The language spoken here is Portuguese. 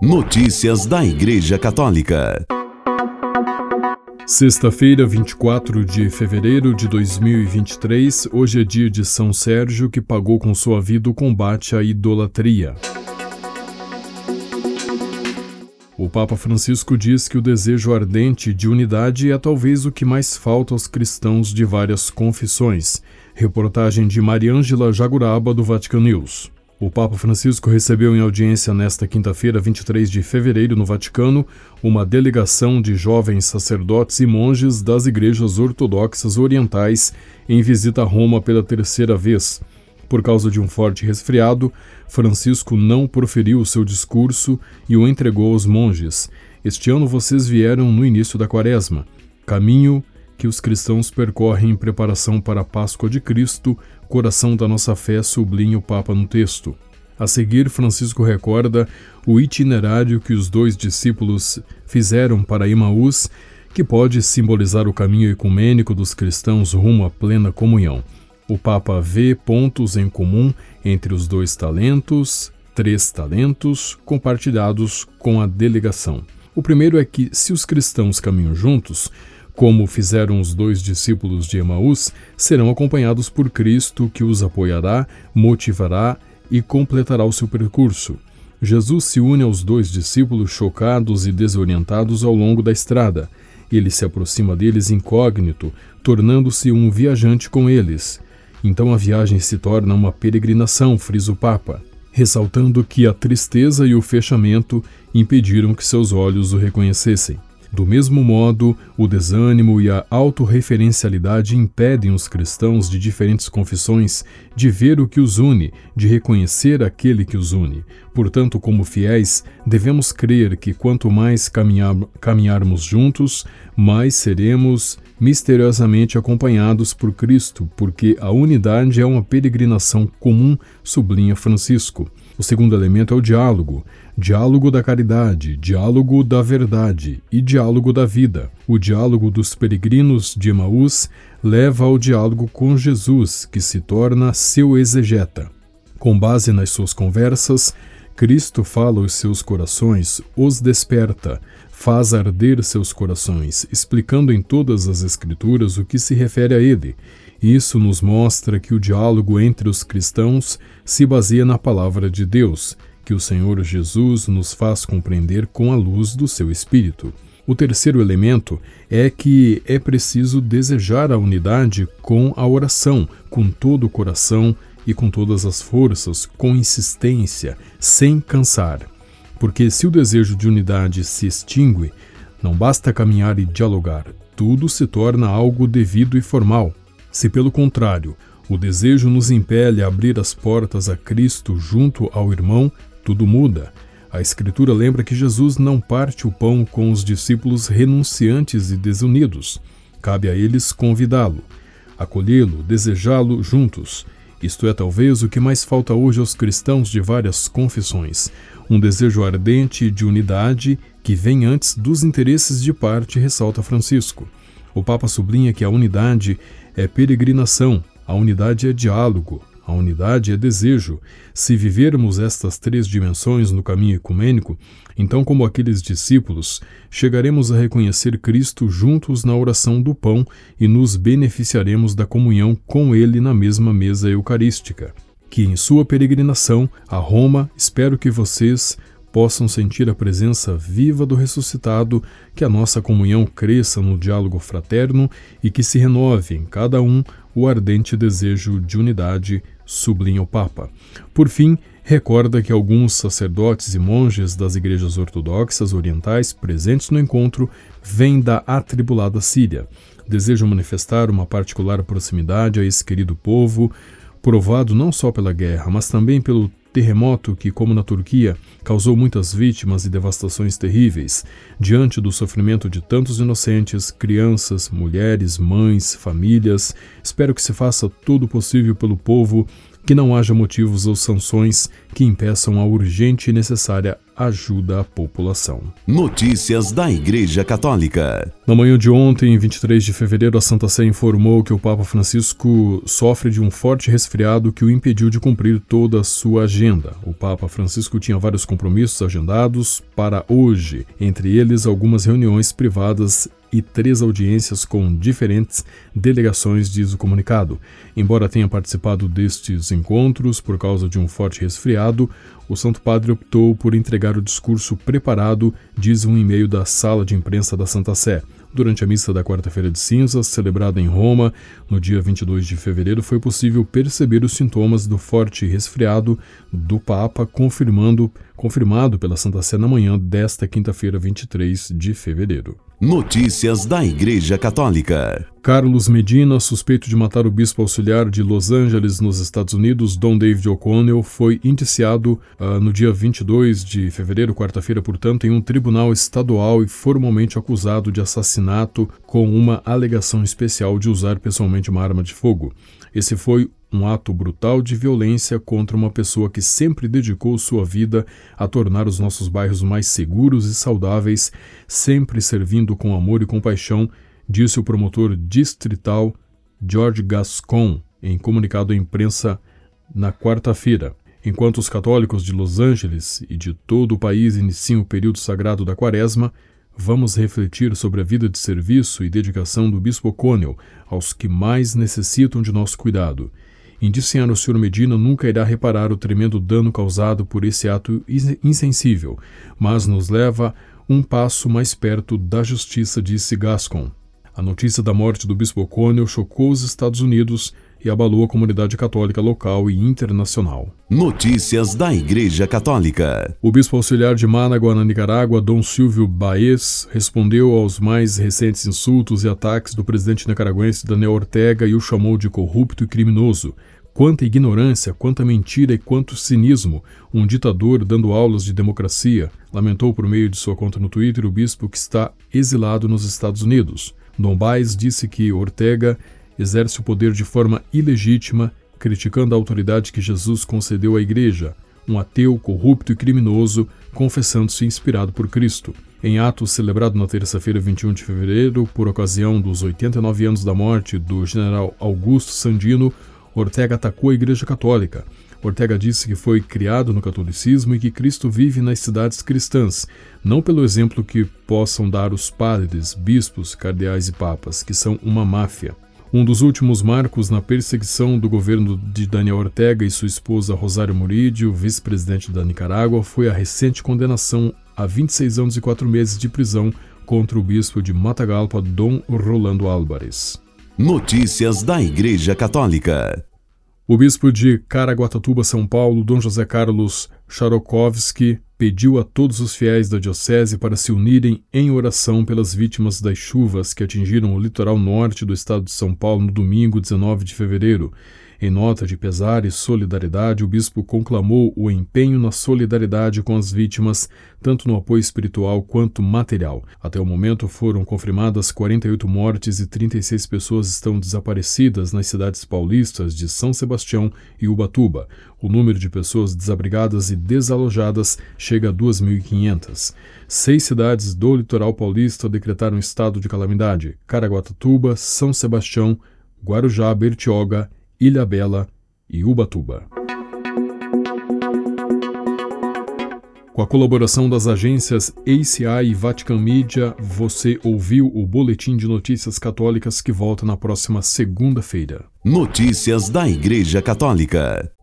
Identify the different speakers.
Speaker 1: Notícias da Igreja Católica.
Speaker 2: Sexta-feira, 24 de fevereiro de 2023, hoje é dia de São Sérgio que pagou com sua vida o combate à idolatria. O Papa Francisco diz que o desejo ardente de unidade é talvez o que mais falta aos cristãos de várias confissões. Reportagem de Mariângela Jaguraba, do Vatican News. O Papa Francisco recebeu em audiência nesta quinta-feira, 23 de fevereiro, no Vaticano, uma delegação de jovens sacerdotes e monges das igrejas ortodoxas orientais em visita a Roma pela terceira vez. Por causa de um forte resfriado, Francisco não proferiu seu discurso e o entregou aos monges. Este ano vocês vieram no início da quaresma, caminho que os cristãos percorrem em preparação para a Páscoa de Cristo, coração da nossa fé, sublinha o Papa no texto. A seguir, Francisco recorda o itinerário que os dois discípulos fizeram para Emaús, que pode simbolizar o caminho ecumênico dos cristãos rumo à plena comunhão. O Papa vê pontos em comum entre os dois talentos, três talentos, compartilhados com a delegação. O primeiro é que, se os cristãos caminham juntos, como fizeram os dois discípulos de Emaús, serão acompanhados por Cristo, que os apoiará, motivará e completará o seu percurso. Jesus se une aos dois discípulos chocados e desorientados ao longo da estrada. Ele se aproxima deles incógnito, tornando-se um viajante com eles. Então a viagem se torna uma peregrinação, frisa o Papa, ressaltando que a tristeza e o fechamento impediram que seus olhos o reconhecessem. Do mesmo modo, o desânimo e a autorreferencialidade impedem os cristãos de diferentes confissões de ver o que os une, de reconhecer aquele que os une. Portanto, como fiéis, devemos crer que quanto mais caminhar, caminharmos juntos, mais seremos misteriosamente acompanhados por Cristo, porque a unidade é uma peregrinação comum, sublinha Francisco. O segundo elemento é o diálogo. Diálogo da caridade, diálogo da verdade e diálogo da vida. O diálogo dos peregrinos de Emaús leva ao diálogo com Jesus, que se torna seu exegeta. Com base nas suas conversas, Cristo fala aos seus corações, os desperta, faz arder seus corações, explicando em todas as Escrituras o que se refere a ele isso nos mostra que o diálogo entre os cristãos se baseia na palavra de Deus, que o Senhor Jesus nos faz compreender com a luz do seu Espírito. O terceiro elemento é que é preciso desejar a unidade com a oração, com todo o coração e com todas as forças, com insistência, sem cansar. Porque se o desejo de unidade se extingue, não basta caminhar e dialogar, tudo se torna algo devido e formal. Se, pelo contrário, o desejo nos impele a abrir as portas a Cristo junto ao irmão, tudo muda. A Escritura lembra que Jesus não parte o pão com os discípulos renunciantes e desunidos. Cabe a eles convidá-lo, acolhê-lo, desejá-lo juntos. Isto é talvez o que mais falta hoje aos cristãos de várias confissões: um desejo ardente de unidade que vem antes dos interesses de parte, ressalta Francisco. O Papa sublinha que a unidade é peregrinação, a unidade é diálogo, a unidade é desejo. Se vivermos estas três dimensões no caminho ecumênico, então, como aqueles discípulos, chegaremos a reconhecer Cristo juntos na oração do pão e nos beneficiaremos da comunhão com Ele na mesma mesa eucarística. Que em sua peregrinação a Roma, espero que vocês possam sentir a presença viva do ressuscitado, que a nossa comunhão cresça no diálogo fraterno e que se renove em cada um o ardente desejo de unidade, sublinha o Papa. Por fim, recorda que alguns sacerdotes e monges das igrejas ortodoxas orientais presentes no encontro vêm da atribulada Síria. Desejam manifestar uma particular proximidade a esse querido povo, provado não só pela guerra, mas também pelo terremoto que, como na Turquia, causou muitas vítimas e devastações terríveis, diante do sofrimento de tantos inocentes, crianças, mulheres, mães, famílias, espero que se faça tudo possível pelo povo que não haja motivos ou sanções que impeçam a urgente e necessária ajuda à população.
Speaker 1: Notícias da Igreja Católica.
Speaker 2: Na manhã de ontem, 23 de fevereiro, a Santa Sé informou que o Papa Francisco sofre de um forte resfriado que o impediu de cumprir toda a sua agenda. O Papa Francisco tinha vários compromissos agendados para hoje, entre eles algumas reuniões privadas e três audiências com diferentes delegações, diz o comunicado. Embora tenha participado destes encontros por causa de um forte resfriado, o Santo Padre optou por entregar o discurso preparado, diz um e-mail da sala de imprensa da Santa Sé. Durante a missa da quarta-feira de cinzas, celebrada em Roma, no dia 22 de fevereiro, foi possível perceber os sintomas do forte resfriado do Papa, confirmando, confirmado pela Santa Sé na manhã desta quinta-feira, 23 de fevereiro.
Speaker 1: Notícias da Igreja Católica.
Speaker 2: Carlos Medina, suspeito de matar o bispo auxiliar de Los Angeles, nos Estados Unidos, Don David O'Connell, foi indiciado uh, no dia 22 de fevereiro, quarta-feira, portanto, em um tribunal estadual e formalmente acusado de assassinato com uma alegação especial de usar pessoalmente uma arma de fogo. Esse foi um ato brutal de violência contra uma pessoa que sempre dedicou sua vida a tornar os nossos bairros mais seguros e saudáveis, sempre servindo com amor e compaixão, disse o promotor distrital George Gascon em comunicado à imprensa na quarta-feira. Enquanto os católicos de Los Angeles e de todo o país iniciam o período sagrado da Quaresma, vamos refletir sobre a vida de serviço e dedicação do Bispo O'Connell aos que mais necessitam de nosso cuidado. Indiciando o Sr. Medina nunca irá reparar o tremendo dano causado por esse ato insensível, mas nos leva um passo mais perto da justiça, disse Gascon. A notícia da morte do Bispo O'Connell chocou os Estados Unidos e abalou a comunidade católica local e internacional.
Speaker 1: Notícias da Igreja Católica.
Speaker 2: O bispo auxiliar de Managua, na Nicarágua, Dom Silvio Baez, respondeu aos mais recentes insultos e ataques do presidente nicaragüense Daniel Ortega e o chamou de corrupto e criminoso. Quanta ignorância, quanta mentira e quanto cinismo. Um ditador dando aulas de democracia, lamentou por meio de sua conta no Twitter o bispo que está exilado nos Estados Unidos. Dom Baez disse que Ortega exerce o poder de forma ilegítima, criticando a autoridade que Jesus concedeu à Igreja, um ateu corrupto e criminoso, confessando-se inspirado por Cristo. Em ato celebrado na terça-feira, 21 de fevereiro, por ocasião dos 89 anos da morte do general Augusto Sandino, Ortega atacou a Igreja Católica. Ortega disse que foi criado no catolicismo e que Cristo vive nas cidades cristãs, não pelo exemplo que possam dar os padres, bispos, cardeais e papas, que são uma máfia. Um dos últimos marcos na perseguição do governo de Daniel Ortega e sua esposa Rosário Murillo, vice-presidente da Nicarágua, foi a recente condenação a 26 anos e 4 meses de prisão contra o bispo de Matagalpa, Dom Rolando Álvares.
Speaker 1: Notícias da Igreja Católica.
Speaker 2: O bispo de Caraguatatuba, São Paulo, Dom José Carlos Charokovsky, pediu a todos os fiéis da Diocese para se unirem em oração pelas vítimas das chuvas que atingiram o litoral norte do estado de São Paulo no domingo 19 de fevereiro. Em nota de pesar e solidariedade, o bispo conclamou o empenho na solidariedade com as vítimas, tanto no apoio espiritual quanto material. Até o momento foram confirmadas 48 mortes e 36 pessoas estão desaparecidas nas cidades paulistas de São Sebastião e Ubatuba. O número de pessoas desabrigadas e desalojadas chega a 2.500. Seis cidades do litoral paulista decretaram estado de calamidade: Caraguatatuba, São Sebastião, Guarujá, Bertioga Ilha Bela e Ubatuba. Com a colaboração das agências ACI e Vatican Media, você ouviu o Boletim de Notícias Católicas que volta na próxima segunda-feira.
Speaker 1: Notícias da Igreja Católica.